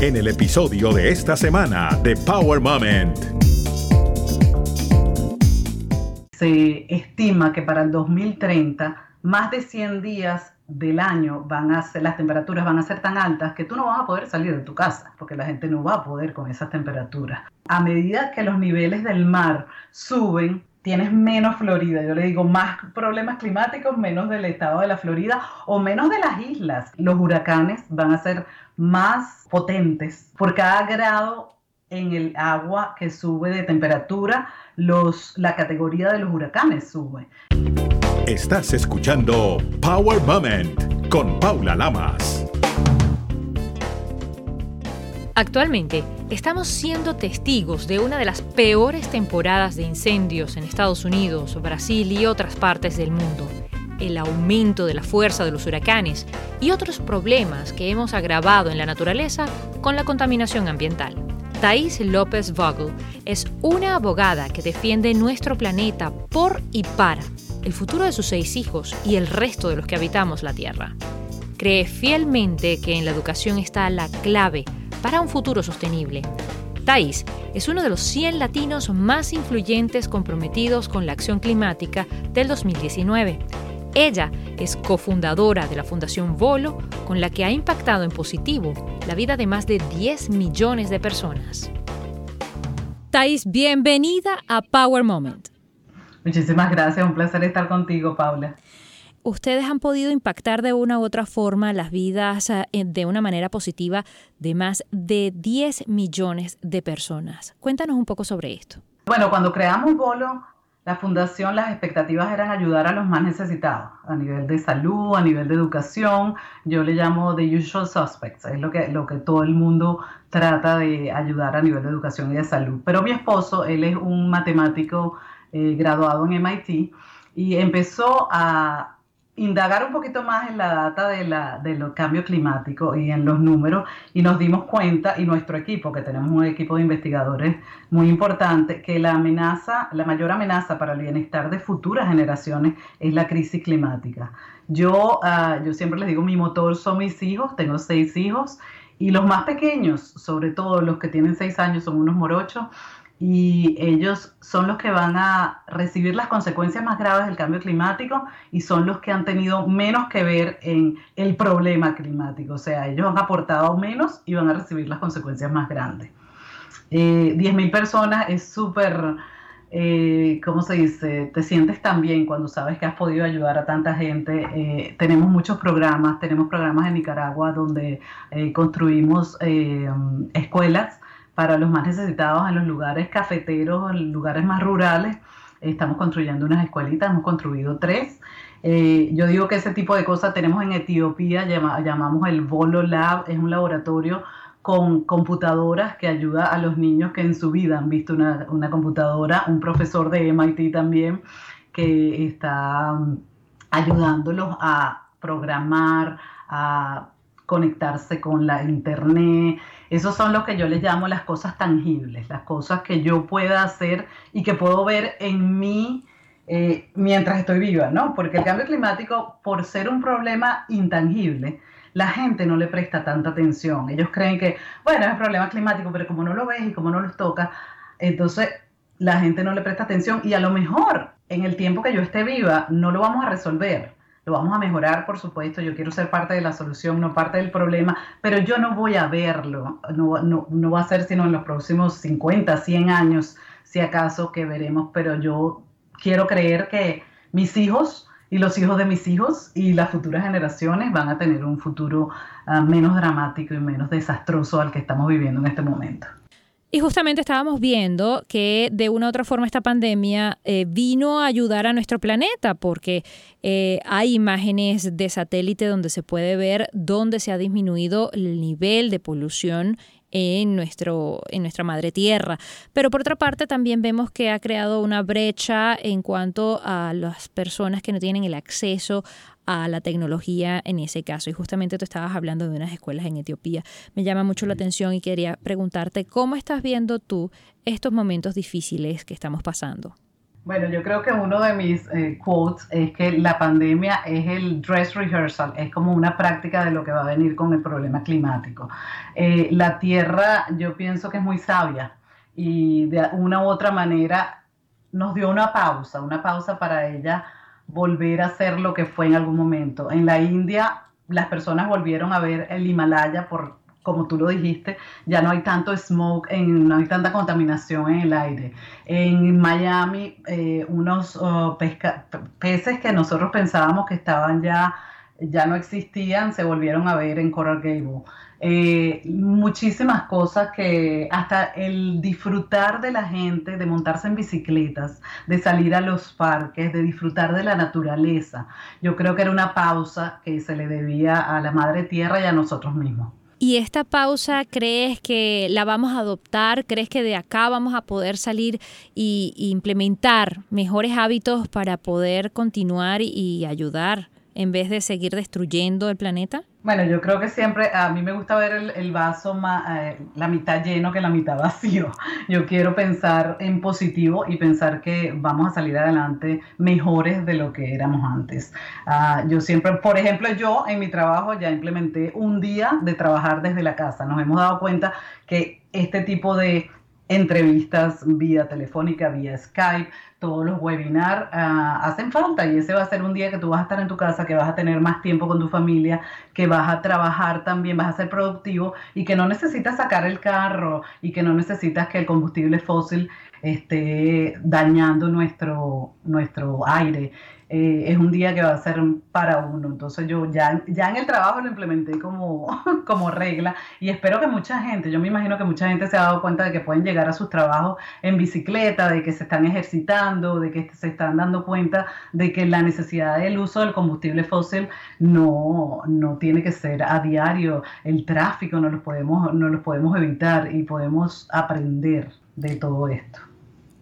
en el episodio de esta semana de Power Moment. Se estima que para el 2030 más de 100 días del año van a ser, las temperaturas van a ser tan altas que tú no vas a poder salir de tu casa, porque la gente no va a poder con esas temperaturas. A medida que los niveles del mar suben, tienes menos Florida. Yo le digo más problemas climáticos, menos del estado de la Florida o menos de las islas. Los huracanes van a ser más potentes por cada grado en el agua que sube de temperatura, los, la categoría de los huracanes sube. Estás escuchando Power Moment con Paula Lamas. Actualmente estamos siendo testigos de una de las peores temporadas de incendios en Estados Unidos, Brasil y otras partes del mundo. El aumento de la fuerza de los huracanes y otros problemas que hemos agravado en la naturaleza con la contaminación ambiental. Thais López Vogel es una abogada que defiende nuestro planeta por y para el futuro de sus seis hijos y el resto de los que habitamos la Tierra. Cree fielmente que en la educación está la clave para un futuro sostenible. Thais es uno de los 100 latinos más influyentes comprometidos con la acción climática del 2019. Ella es cofundadora de la Fundación Volo, con la que ha impactado en positivo la vida de más de 10 millones de personas. Thais, bienvenida a Power Moment. Muchísimas gracias, un placer estar contigo, Paula. Ustedes han podido impactar de una u otra forma las vidas eh, de una manera positiva de más de 10 millones de personas. Cuéntanos un poco sobre esto. Bueno, cuando creamos Bolo, la fundación, las expectativas eran ayudar a los más necesitados, a nivel de salud, a nivel de educación. Yo le llamo the usual suspects, es lo que, lo que todo el mundo trata de ayudar a nivel de educación y de salud. Pero mi esposo, él es un matemático eh, graduado en MIT, y empezó a indagar un poquito más en la data de, la, de los cambios climáticos y en los números y nos dimos cuenta, y nuestro equipo, que tenemos un equipo de investigadores muy importante, que la amenaza, la mayor amenaza para el bienestar de futuras generaciones es la crisis climática. Yo, ah, yo siempre les digo, mi motor son mis hijos, tengo seis hijos, y los más pequeños, sobre todo los que tienen seis años, son unos morochos, y ellos son los que van a recibir las consecuencias más graves del cambio climático y son los que han tenido menos que ver en el problema climático. O sea, ellos han aportado menos y van a recibir las consecuencias más grandes. Eh, 10.000 personas es súper, eh, ¿cómo se dice? Te sientes tan bien cuando sabes que has podido ayudar a tanta gente. Eh, tenemos muchos programas, tenemos programas en Nicaragua donde eh, construimos escuelas para los más necesitados en los lugares cafeteros, en lugares más rurales. Estamos construyendo unas escuelitas, hemos construido tres. Eh, yo digo que ese tipo de cosas tenemos en Etiopía, llamamos el Volo Lab, es un laboratorio con computadoras que ayuda a los niños que en su vida han visto una, una computadora, un profesor de MIT también que está mm, ayudándolos a programar, a conectarse con la internet. Esos son lo que yo les llamo las cosas tangibles, las cosas que yo pueda hacer y que puedo ver en mí eh, mientras estoy viva, ¿no? Porque el cambio climático, por ser un problema intangible, la gente no le presta tanta atención. Ellos creen que, bueno, es un problema climático, pero como no lo ves y como no los toca, entonces la gente no le presta atención y a lo mejor en el tiempo que yo esté viva no lo vamos a resolver lo vamos a mejorar, por supuesto, yo quiero ser parte de la solución, no parte del problema, pero yo no voy a verlo, no, no, va a ser sino en los próximos 50, 100 años, si acaso, que veremos, pero yo quiero creer que mis hijos y los hijos de mis hijos y las futuras generaciones van a tener un futuro ah, menos dramático y menos desastroso al que estamos viviendo en este momento. Y justamente estábamos viendo que de una u otra forma esta pandemia eh, vino a ayudar a nuestro planeta porque eh, hay imágenes de satélite donde se puede ver dónde se ha disminuido el nivel de polución en, nuestro, en nuestra madre tierra. Pero por otra parte también vemos que ha creado una brecha en cuanto a las personas que no tienen el acceso a la tecnología en ese caso. Y justamente tú estabas hablando de unas escuelas en Etiopía. Me llama mucho la atención y quería preguntarte cómo estás viendo tú estos momentos difíciles que estamos pasando. Bueno, yo creo que uno de mis eh, quotes es que la pandemia es el dress rehearsal, es como una práctica de lo que va a venir con el problema climático. Eh, la Tierra yo pienso que es muy sabia y de una u otra manera nos dio una pausa, una pausa para ella volver a ser lo que fue en algún momento. En la India las personas volvieron a ver el Himalaya por como tú lo dijiste, ya no hay tanto smoke, en, no hay tanta contaminación en el aire. En Miami, eh, unos oh, peces que nosotros pensábamos que estaban ya, ya no existían, se volvieron a ver en Coral Gable. Eh, muchísimas cosas que hasta el disfrutar de la gente, de montarse en bicicletas, de salir a los parques, de disfrutar de la naturaleza, yo creo que era una pausa que se le debía a la madre tierra y a nosotros mismos. ¿Y esta pausa crees que la vamos a adoptar? ¿Crees que de acá vamos a poder salir y, implementar mejores hábitos para poder continuar y ayudar en vez de seguir destruyendo el planeta? Bueno, yo creo que siempre, a mí me gusta ver el, vaso más, eh, la mitad lleno que la mitad vacío. Yo quiero pensar en positivo y pensar que vamos a salir adelante mejores de lo que éramos antes. Ah, yo siempre, por ejemplo, yo en mi trabajo ya implementé un día de trabajar desde la casa. Nos hemos dado cuenta que este tipo de entrevistas vía telefónica, vía Skype, todos los webinars ah, hacen falta y ese va a ser un día que tú vas a estar en tu casa, que vas a tener más tiempo con tu familia, que vas a trabajar también, vas a ser productivo y que no necesitas sacar el carro y que no necesitas que el combustible fósil esté dañando nuestro, nuestro aire. Eh, es un día que va a ser para uno. Entonces yo ya, ya en el trabajo lo implementé como, como regla y espero que mucha gente, yo me imagino que mucha gente se ha dado cuenta de que pueden llegar a sus trabajos en bicicleta, de que se están ejercitando, de que se están dando cuenta de que la necesidad del uso del combustible fósil no, no tiene que ser a diario. El tráfico no lo podemos, no lo podemos evitar y podemos aprender de todo esto.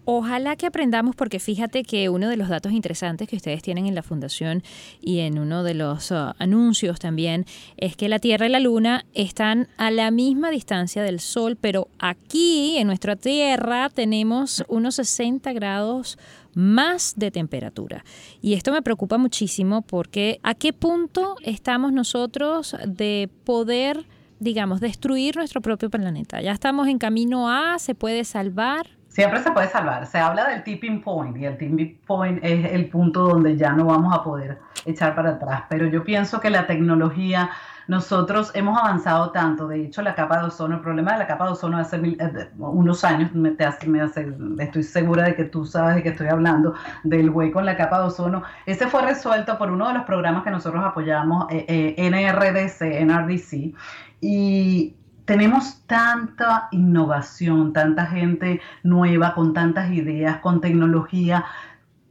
Ojalá que aprendamos porque fíjate que uno de los datos interesantes que ustedes tienen en la fundación y en uno de los uh, anuncios también es que la Tierra y la Luna están a la misma distancia del Sol, pero aquí en nuestra Tierra tenemos unos 60 grados más de temperatura. Y esto me preocupa muchísimo porque a qué punto estamos nosotros de poder digamos, destruir nuestro propio planeta. Ya estamos en camino a, se puede salvar. Siempre se puede salvar. Se habla del tipping point y el tipping point es el punto donde ya no vamos a poder echar para atrás. Pero yo pienso que la tecnología, nosotros hemos avanzado tanto. De hecho, la capa de ozono, el problema de la capa de ozono hace eh, unos años, me, me hace, estoy segura de que tú sabes de que estoy hablando, del hueco en la capa de ozono. Ese fue resuelto por uno de los programas que nosotros apoyamos, eh, eh, NRDC, NRDC. Y tenemos tanta innovación, tanta gente nueva, con tantas ideas, con tecnología.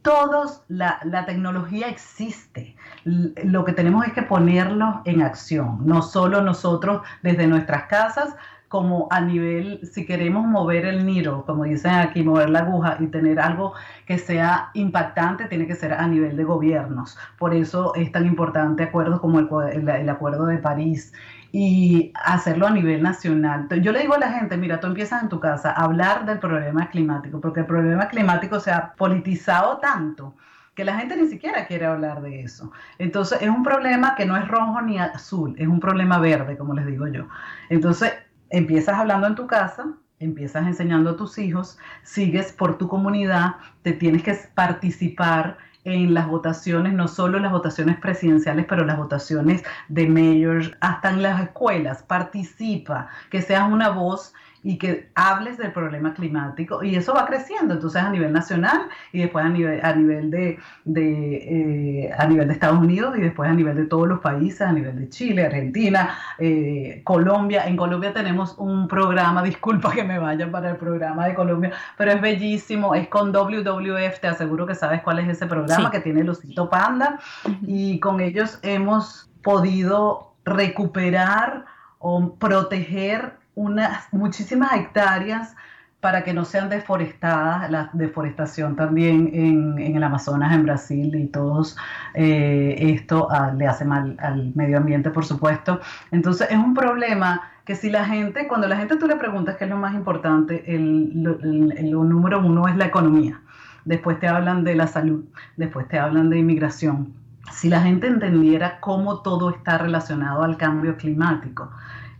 Todos, la, tecnología existe. Lo que tenemos es que ponerlo en acción, no solo nosotros desde nuestras casas, como a nivel, si queremos mover el niro, como dicen aquí, mover la aguja y tener algo que sea impactante, tiene que ser a nivel de gobiernos. Por eso es tan importante acuerdos como el Acuerdo de París y hacerlo a nivel nacional. Yo le digo a la gente, mira, tú empiezas en tu casa a hablar del problema climático, porque el problema climático se ha politizado tanto que la gente ni siquiera quiere hablar de eso. Entonces es un problema que no es rojo ni azul, es un problema verde, como les digo yo. Entonces empiezas hablando en tu casa, empiezas enseñando a tus hijos, sigues por tu comunidad, te tienes que participar en las votaciones, no solo las votaciones presidenciales, pero las votaciones de mayors, hasta en las escuelas, participa, que seas una voz y que hables del problema climático y eso va creciendo entonces a nivel nacional y después a nivel a nivel de, eh, a nivel de Estados Unidos y después a nivel de todos los países a nivel de Chile Argentina eh, Colombia. En Colombia tenemos un programa disculpa que me vayan para el programa de Colombia pero es bellísimo es con WWF te aseguro que sabes cuál es ese programa que tiene el osito panda y con ellos hemos podido recuperar o proteger unas muchísimas hectáreas para que no sean deforestadas, la deforestación también en, el Amazonas, en Brasil y todos, eh, esto ah, le hace mal al medio ambiente, por supuesto. Entonces es un problema que si la gente, cuando la gente tú le preguntas qué es lo más importante, el, el, número uno es la economía. después te hablan de la salud, después te hablan de inmigración. Si la gente entendiera cómo todo está relacionado al cambio climático,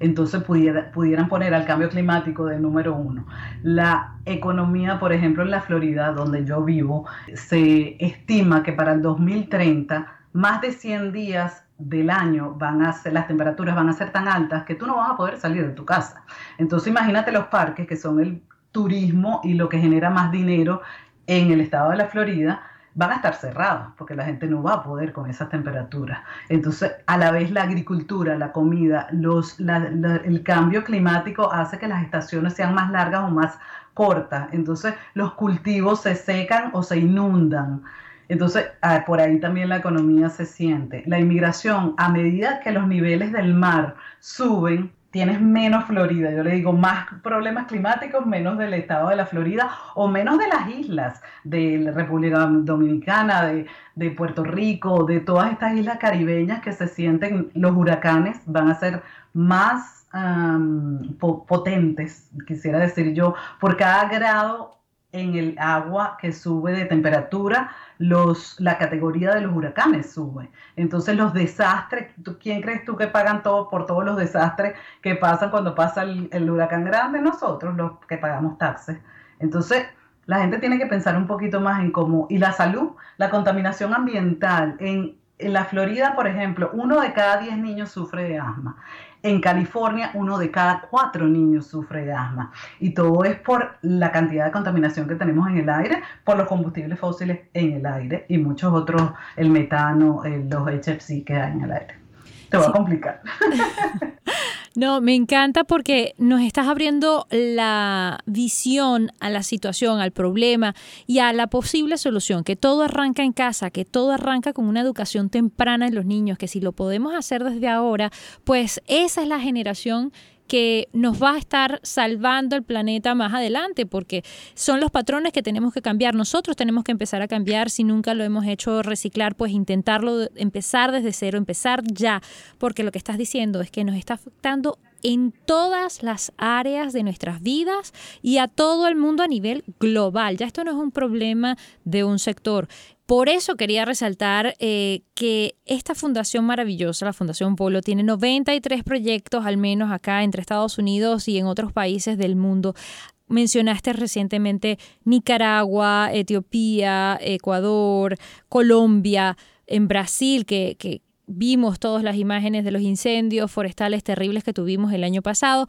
entonces pudieran poner al cambio climático de número uno. La economía, por ejemplo, en la Florida, donde yo vivo, se estima que para el 2030 más de 100 días del año van a ser, las temperaturas van a ser tan altas que tú no vas a poder salir de tu casa. Entonces imagínate los parques que son el turismo y lo que genera más dinero en el estado de la Florida, van a estar cerrados porque la gente no va a poder con esas temperaturas. Entonces, a la vez la agricultura, la comida, los, el cambio climático hace que las estaciones sean más largas o más cortas. Entonces, los cultivos se secan o se inundan. Entonces, ah, por ahí también la economía se siente. La inmigración, a medida que los niveles del mar suben, tienes menos Florida, yo le digo más problemas climáticos, menos del estado de la Florida o menos de las islas de la República Dominicana, de, Puerto Rico, de todas estas islas caribeñas que se sienten, los huracanes van a ser más potentes, quisiera decir yo, por cada grado en el agua que sube de temperatura, los, la categoría de los huracanes sube. Entonces los desastres, ¿quién crees tú que pagan todo por todos los desastres que pasan cuando pasa el, huracán grande? Nosotros, los que pagamos taxes. Entonces la gente tiene que pensar un poquito más en cómo, y la salud, la contaminación ambiental, en, en la Florida, por ejemplo, uno de cada diez niños sufre de asma. En California, uno de cada cuatro niños sufre de asma. Y todo es por la cantidad de contaminación que tenemos en el aire, por los combustibles fósiles en el aire y muchos otros, el metano, los HFC que hay en el aire. Te voy a complicar. No, me encanta porque nos estás abriendo la visión a la situación, al problema y a la posible solución, que todo arranca en casa, que todo arranca con una educación temprana en los niños, que si lo podemos hacer desde ahora, pues esa es la generación que nos va a estar salvando el planeta más adelante, porque son los patrones que tenemos que cambiar. Nosotros tenemos que empezar a cambiar, si nunca lo hemos hecho reciclar, pues intentarlo, empezar desde cero, empezar ya, porque lo que estás diciendo es que nos está afectando en todas las áreas de nuestras vidas y a todo el mundo a nivel global. Ya esto no es un problema de un sector. Por eso quería resaltar eh, que esta fundación maravillosa, la Fundación Polo, tiene 93 proyectos al menos acá entre Estados Unidos y en otros países del mundo. Mencionaste recientemente Nicaragua, Etiopía, Ecuador, Colombia, en Brasil, que, que vimos todas las imágenes de los incendios forestales terribles que tuvimos el año pasado.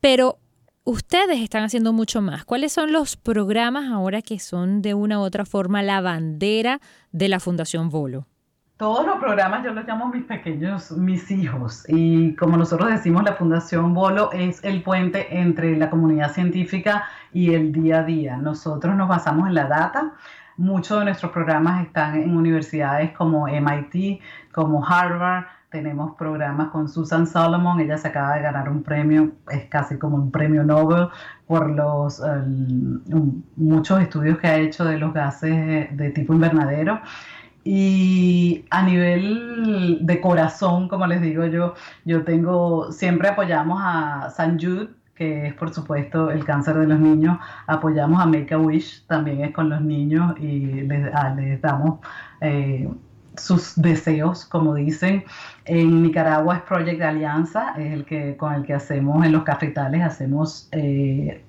Pero ustedes están haciendo mucho más. ¿Cuáles son los programas ahora que son de una u otra forma la bandera de la Fundación Volo? Todos los programas yo los llamo mis pequeños, mis hijos. Y como nosotros decimos, la Fundación Bolo es el puente entre la comunidad científica y el día a día. Nosotros nos basamos en la data. Muchos de nuestros programas están en universidades como MIT, como Harvard, tenemos programas con Susan Solomon, ella se acaba de ganar un premio, es casi como un premio Nobel por los muchos estudios que ha hecho de los gases de tipo invernadero. Y a nivel de corazón, como les digo yo, yo tengo, siempre apoyamos a San Jude, que es por supuesto el cáncer de los niños, apoyamos a Make a Wish, también es con los niños y les, ah, damos eh, sus deseos, como dicen. En Nicaragua es Project Alianza, es el que, con el que hacemos en los cafetales, hacemos eh,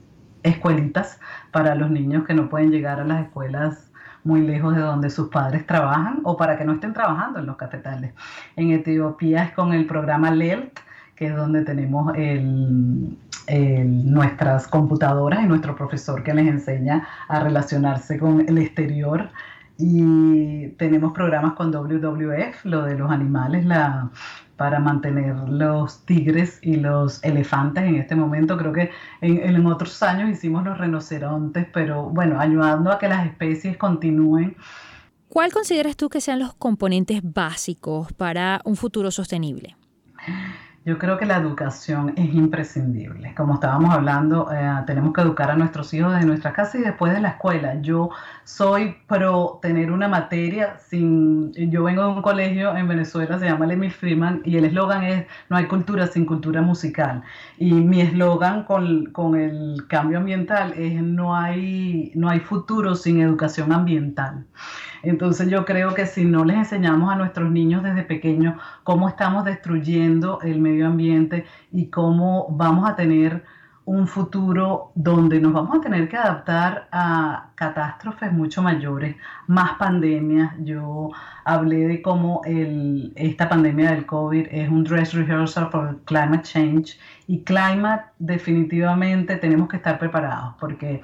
escuelitas para los niños que no pueden llegar a las escuelas muy lejos de donde sus padres trabajan o para que no estén trabajando en los cafetales. En Etiopía es con el programa LELT, que es donde tenemos nuestras computadoras y nuestro profesor que les enseña a relacionarse con el exterior y tenemos programas con WWF, lo de los animales, la, para mantener los tigres y los elefantes en este momento. Creo que en, en, otros años hicimos los rinocerontes, pero bueno, ayudando a que las especies continúen. ¿Cuál consideras tú que sean los componentes básicos para un futuro sostenible? Yo creo que la educación es imprescindible. Como estábamos hablando, eh, tenemos que educar a nuestros hijos desde nuestra casa y después de la escuela. Yo soy pro tener una materia sin... Yo vengo de un colegio en Venezuela, se llama Emil Freeman, y el eslogan es no hay cultura sin cultura musical. Y mi eslogan con, con, el cambio ambiental es no hay, no hay futuro sin educación ambiental. Entonces yo creo que si no les enseñamos a nuestros niños desde pequeños cómo estamos destruyendo el medio ambiente y cómo vamos a tener un futuro donde nos vamos a tener que adaptar a catástrofes mucho mayores, más pandemias. Yo hablé de cómo el, esta pandemia del COVID es un dress rehearsal for climate change y climate definitivamente tenemos que estar preparados porque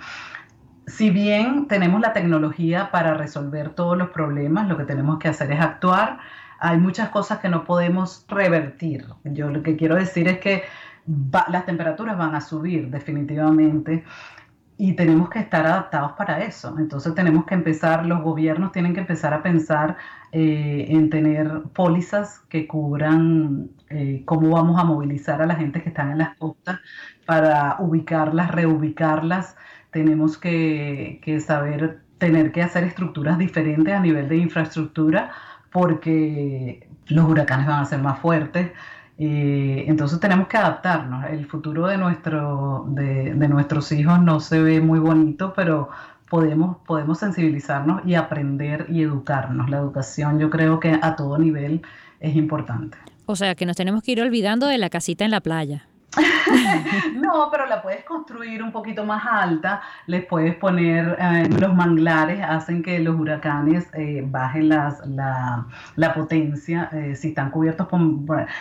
si bien tenemos la tecnología para resolver todos los problemas, lo que tenemos que hacer es actuar. Hay muchas cosas que no podemos revertir. Yo lo que quiero decir es que las temperaturas van a subir definitivamente y tenemos que estar adaptados para eso. Entonces tenemos que empezar, los gobiernos tienen que empezar a pensar eh, en tener pólizas que cubran eh, cómo vamos a movilizar a la gente que están en las costas para ubicarlas, reubicarlas tenemos que, saber tener que hacer estructuras diferentes a nivel de infraestructura porque los huracanes van a ser más fuertes. Eh, entonces tenemos que adaptarnos. El futuro de, nuestro, de, nuestros hijos no se ve muy bonito, pero podemos, podemos sensibilizarnos y aprender y educarnos. La educación yo creo que a todo nivel es importante. O sea, que nos tenemos que ir olvidando de la casita en la playa. no, pero la puedes construir un poquito más alta, les puedes poner eh, los manglares, hacen que los huracanes eh, bajen las, la, la potencia, eh, si están cubiertos por,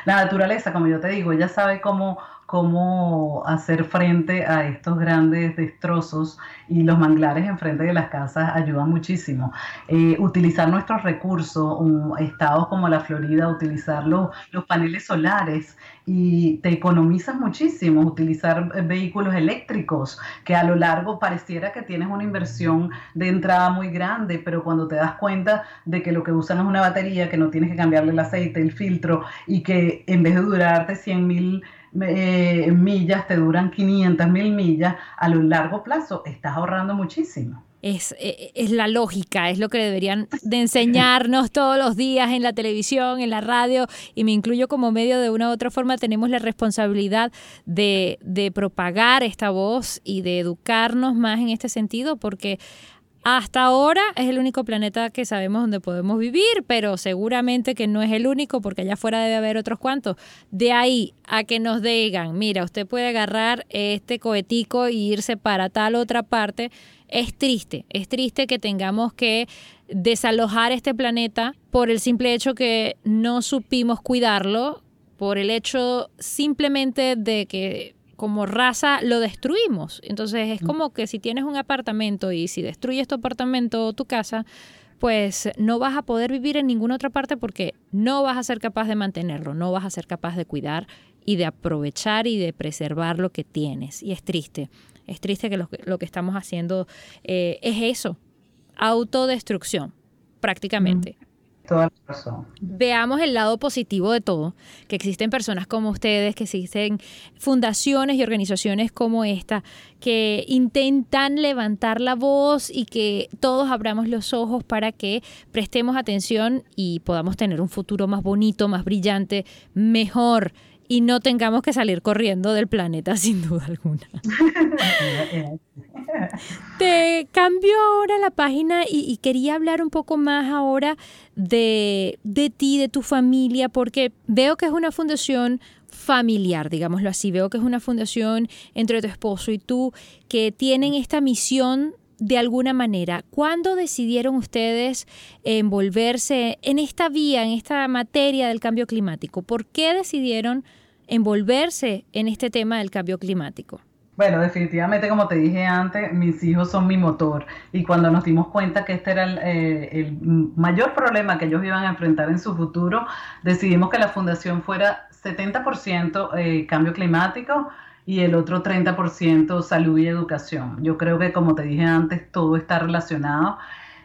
la naturaleza, como yo te digo, ella sabe cómo, cómo hacer frente a estos grandes destrozos y los manglares enfrente de las casas ayudan muchísimo. Eh, utilizar nuestros recursos, estados como la Florida, utilizar los, los paneles solares y te economizas muchísimo. Utilizar eh, vehículos eléctricos, que a lo largo pareciera que tienes una inversión de entrada muy grande, pero cuando te das cuenta de que lo que usan es una batería, que no tienes que cambiarle el aceite, el filtro y que en vez de durarte 100 mil eh, millas te duran 500 mil millas, a lo largo plazo estás ahorrando muchísimo. Es, eh, es, la lógica, es lo que deberían de enseñarnos todos los días en la televisión, en la radio, y me incluyo como medio de una u otra forma, tenemos la responsabilidad de, de propagar esta voz y de educarnos más en este sentido, porque hasta ahora es el único planeta que sabemos donde podemos vivir, pero seguramente que no es el único porque allá afuera debe haber otros cuantos. De ahí a que nos digan, mira, usted puede agarrar este cohetico y irse para tal otra parte, es triste. Es triste que tengamos que desalojar este planeta por el simple hecho que no supimos cuidarlo, por el hecho simplemente de que como raza lo destruimos. Entonces es mm. como que si tienes un apartamento y si destruyes tu apartamento o tu casa, pues no vas a poder vivir en ninguna otra parte porque no vas a ser capaz de mantenerlo, no vas a ser capaz de cuidar y de aprovechar y de preservar lo que tienes. Y es triste, es triste que lo, que estamos haciendo eh, es eso, autodestrucción, prácticamente. Mm. Veamos el lado positivo de todo, que existen personas como ustedes, que existen fundaciones y organizaciones como esta, que intentan levantar la voz y que todos abramos los ojos para que prestemos atención y podamos tener un futuro más bonito, más brillante, mejor. Y no tengamos que salir corriendo del planeta sin duda alguna. Te cambio ahora la página y, quería hablar un poco más ahora de, de ti, de tu familia, porque veo que es una fundación familiar, digámoslo así. Veo que es una fundación entre tu esposo y tú que tienen esta misión de alguna manera. ¿Cuándo decidieron ustedes envolverse en esta vía, en esta materia del cambio climático? ¿Por qué decidieron envolverse en este tema del cambio climático? Bueno, definitivamente, como te dije antes, mis hijos son mi motor. Y cuando nos dimos cuenta que este era el, eh, mayor problema que ellos iban a enfrentar en su futuro, decidimos que la fundación fuera 70% eh, cambio climático y el otro 30% salud y educación. Yo creo que, como te dije antes, todo está relacionado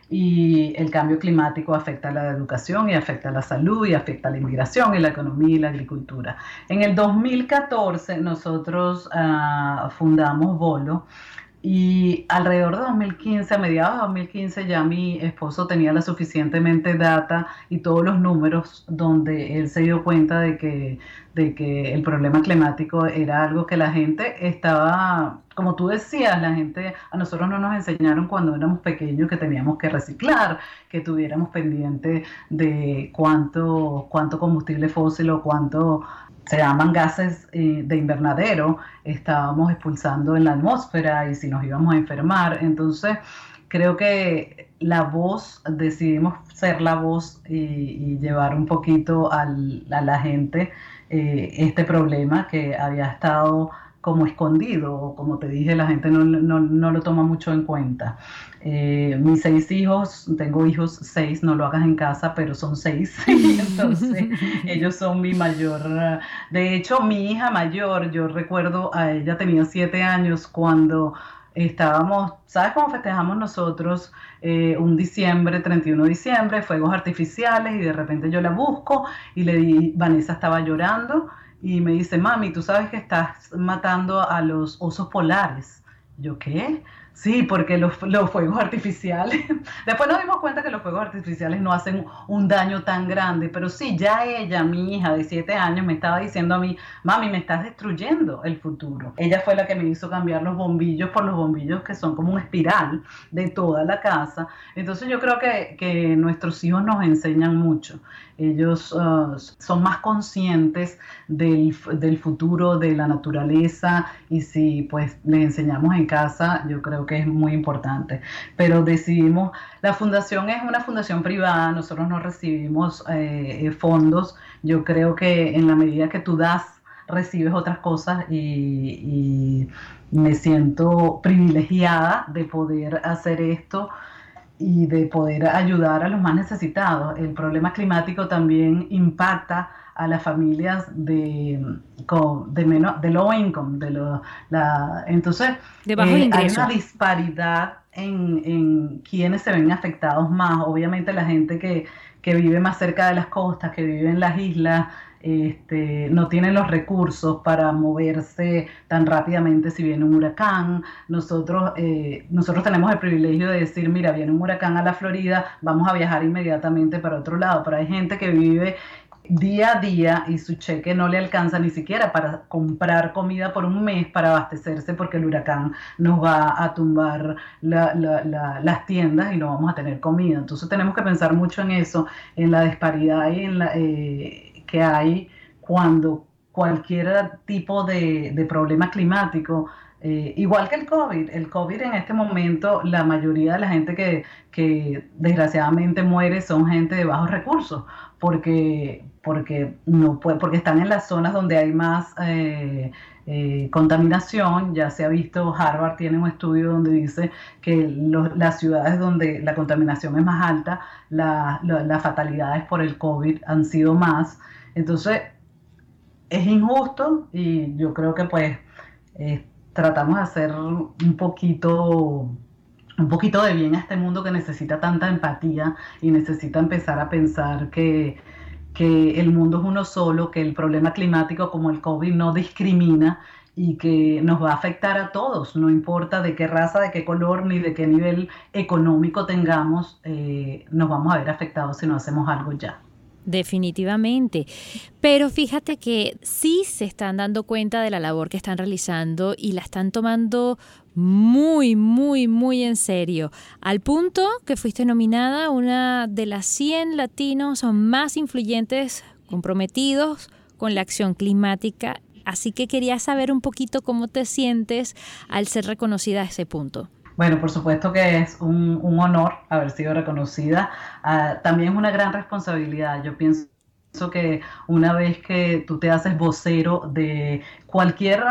y el cambio climático afecta a la educación y afecta a la salud y afecta a la inmigración y la economía y la agricultura. En el 2014 nosotros uh, fundamos Bolo y alrededor de 2015, a mediados de 2015, ya mi esposo tenía la suficientemente data y todos los números donde él se dio cuenta de que, de que el problema climático era algo que la gente estaba, como tú decías, la gente, a nosotros no nos enseñaron cuando éramos pequeños que teníamos que reciclar, que tuviéramos pendiente de cuánto, cuánto combustible fósil o cuánto se llaman gases eh, de invernadero, estábamos expulsando en la atmósfera y si nos íbamos a enfermar. Entonces, creo que la voz, decidimos ser la voz y, llevar un poquito a la gente eh, este problema que había estado como escondido, como te dije, la gente no, no, lo toma mucho en cuenta. Eh, mis seis hijos, tengo hijos seis, no lo hagas en casa, pero son seis, entonces ellos son mi mayor. De hecho, mi hija mayor, yo recuerdo, a ella tenía siete años cuando estábamos, ¿sabes cómo festejamos nosotros eh, un diciembre, 31 de diciembre, fuegos artificiales y de repente yo la busco y le di, Vanessa estaba llorando y me dice, mami, tú sabes que estás matando a los osos polares. Yo, ¿qué? Sí, porque los, fuegos artificiales, después nos dimos cuenta que los fuegos artificiales no hacen un daño tan grande, pero sí, ya ella, mi hija de siete años, me estaba diciendo a mí, mami, me estás destruyendo el futuro. Ella fue la que me hizo cambiar los bombillos por los bombillos que son como una espiral de toda la casa. Entonces yo creo que, que nuestros hijos nos enseñan mucho ellos uh, son más conscientes del, futuro de la naturaleza y si pues les enseñamos en casa, yo creo que es muy importante. Pero decidimos, la fundación es una fundación privada, nosotros no recibimos eh, fondos, yo creo que en la medida que tú das, recibes otras cosas y me siento privilegiada de poder hacer esto y de poder ayudar a los más necesitados. El problema climático también impacta a las familias de, de, menos, de low income. De lo, la, entonces, eh, hay una disparidad en, en quienes se ven afectados más. Obviamente la gente que, que vive más cerca de las costas, que vive en las islas, este, no tienen los recursos para moverse tan rápidamente si viene un huracán. Nosotros, eh, nosotros tenemos el privilegio de decir, mira, viene un huracán a la Florida, vamos a viajar inmediatamente para otro lado, pero hay gente que vive día a día y su cheque no le alcanza ni siquiera para comprar comida por un mes para abastecerse porque el huracán nos va a tumbar las tiendas y no vamos a tener comida. Entonces tenemos que pensar mucho en eso, en la disparidad y en la... Eh, que hay cuando cualquier tipo de, problema climático, eh, igual que el COVID, el COVID en este momento, la mayoría de la gente que, desgraciadamente muere son gente de bajos recursos, porque, porque, no porque están en las zonas donde hay más eh, eh, contaminación. Ya se ha visto, Harvard tiene un estudio donde dice que las ciudades donde la contaminación es más alta, las fatalidades por el COVID han sido más. Entonces, es injusto y yo creo que pues eh, tratamos de hacer un poquito un poquito de bien a este mundo que necesita tanta empatía y necesita empezar a pensar que, que el mundo es uno solo, que el problema climático como el COVID no discrimina y que nos va a afectar a todos, no importa de qué raza, de qué color ni de qué nivel económico tengamos, eh, nos vamos a ver afectados si no hacemos algo ya. Definitivamente. Pero fíjate que sí se están dando cuenta de la labor que están realizando y la están tomando muy, muy, muy en serio. Al punto que fuiste nominada una de las 100 latinos más influyentes comprometidos con la acción climática. Así que quería saber un poquito cómo te sientes al ser reconocida a ese punto. Bueno, por supuesto que es un, honor haber sido reconocida. Ah, también es una gran responsabilidad. Yo pienso que una vez que tú te haces vocero de cualquier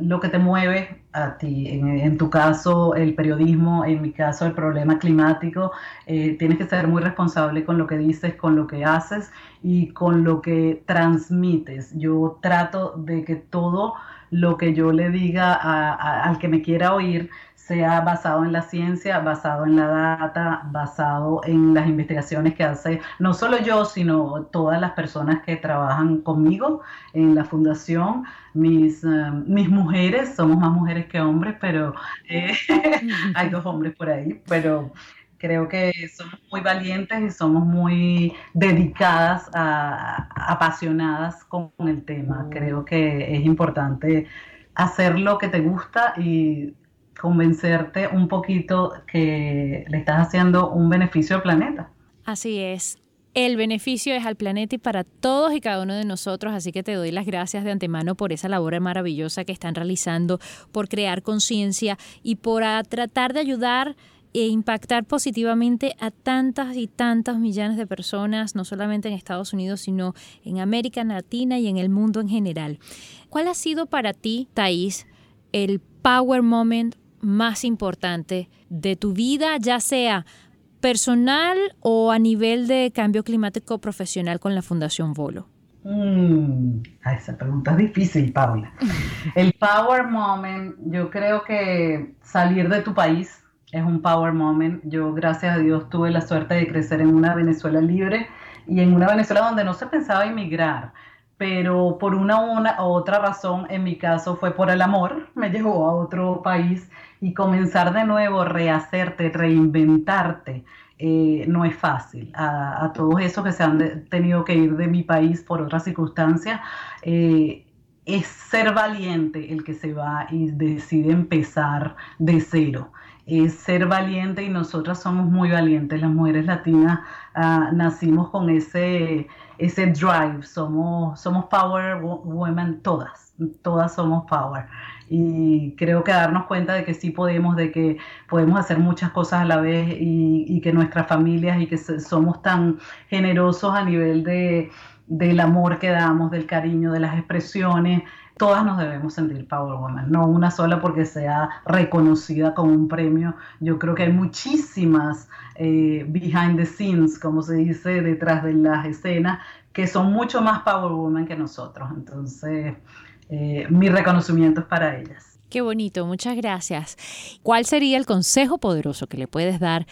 lo que te mueve a ti, en, tu caso el periodismo, en mi caso el problema climático, eh, tienes que ser muy responsable con lo que dices, con lo que haces y con lo que transmites. Yo trato de que todo lo que yo le diga al que me quiera oír sea basado en la ciencia, basado en la data, basado en las investigaciones que hace no solo yo, sino todas las personas que trabajan conmigo en la fundación, mis, eh, mis mujeres, somos más mujeres que hombres, pero eh, hay dos hombres por ahí, pero creo que somos muy valientes y somos muy dedicadas, apasionadas con el tema. Creo que es importante hacer lo que te gusta y convencerte un poquito que le estás haciendo un beneficio al planeta. Así es. El beneficio es al planeta y para todos y cada uno de nosotros, así que te doy las gracias de antemano por esa labor maravillosa que están realizando, por crear conciencia y por tratar de ayudar e impactar positivamente a tantas y tantas millones de personas, no solamente en Estados Unidos, sino en América Latina y en el mundo en general. ¿Cuál ha sido para ti, Thais, el power moment más importante de tu vida, ya sea personal o a nivel de cambio climático profesional con la Fundación Volo? Mm, esa pregunta es difícil, Paula. El power moment, yo creo que salir de tu país es un power moment. Yo, gracias a Dios, tuve la suerte de crecer en una Venezuela libre y en una Venezuela donde no se pensaba emigrar pero por una, u otra razón, en mi caso fue por el amor, me llevó a otro país y comenzar de nuevo, rehacerte, reinventarte, eh, no es fácil. A, todos esos que se han tenido que ir de mi país por otras circunstancias, eh, es ser valiente el que se va y decide empezar de cero. Es ser valiente y nosotras somos muy valientes. Las mujeres latinas ah, nacimos con ese ese drive, somos, somos power women todas, todas somos power. Y creo que darnos cuenta de que sí podemos, de que podemos hacer muchas cosas a la vez y, que nuestras familias y que somos tan generosos a nivel de, del amor que damos, del cariño, de las expresiones, todas nos debemos sentir Power Woman, no una sola porque sea reconocida con un premio. Yo creo que hay muchísimas eh, behind the scenes, como se dice, detrás de las escenas, que son mucho más Power Woman que nosotros. Entonces, eh, mi reconocimiento es para ellas. Qué bonito, muchas gracias. ¿Cuál sería el consejo poderoso que le puedes dar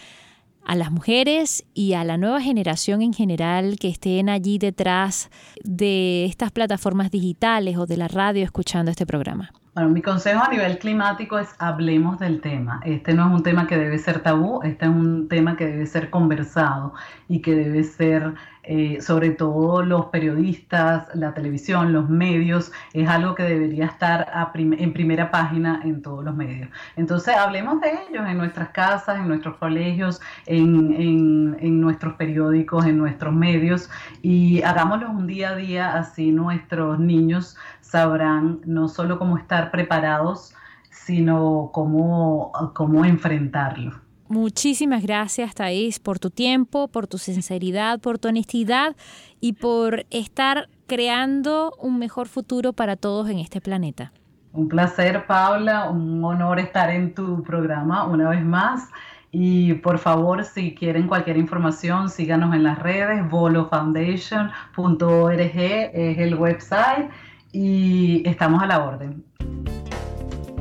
a las mujeres y a la nueva generación en general que estén allí detrás de estas plataformas digitales o de la radio escuchando este programa? Bueno, mi consejo a nivel climático es hablemos del tema. Este no es un tema que debe ser tabú, este es un tema que debe ser conversado y que debe ser eh, sobre todo los periodistas, la televisión, los medios, es algo que debería estar en primera página en todos los medios. Entonces, hablemos de ellos en nuestras casas, en nuestros colegios, en, nuestros periódicos, en nuestros medios y hagámoslo un día a día, así nuestros niños sabrán no solo cómo estar preparados, sino cómo, cómo enfrentarlo. Muchísimas gracias, Thais, por tu tiempo, por tu sinceridad, por tu honestidad y por estar creando un mejor futuro para todos en este planeta. Un placer, Paula, un honor estar en tu programa una vez más. Y por favor, si quieren cualquier información, síganos en las redes, volofoundation.org es el website y estamos a la orden.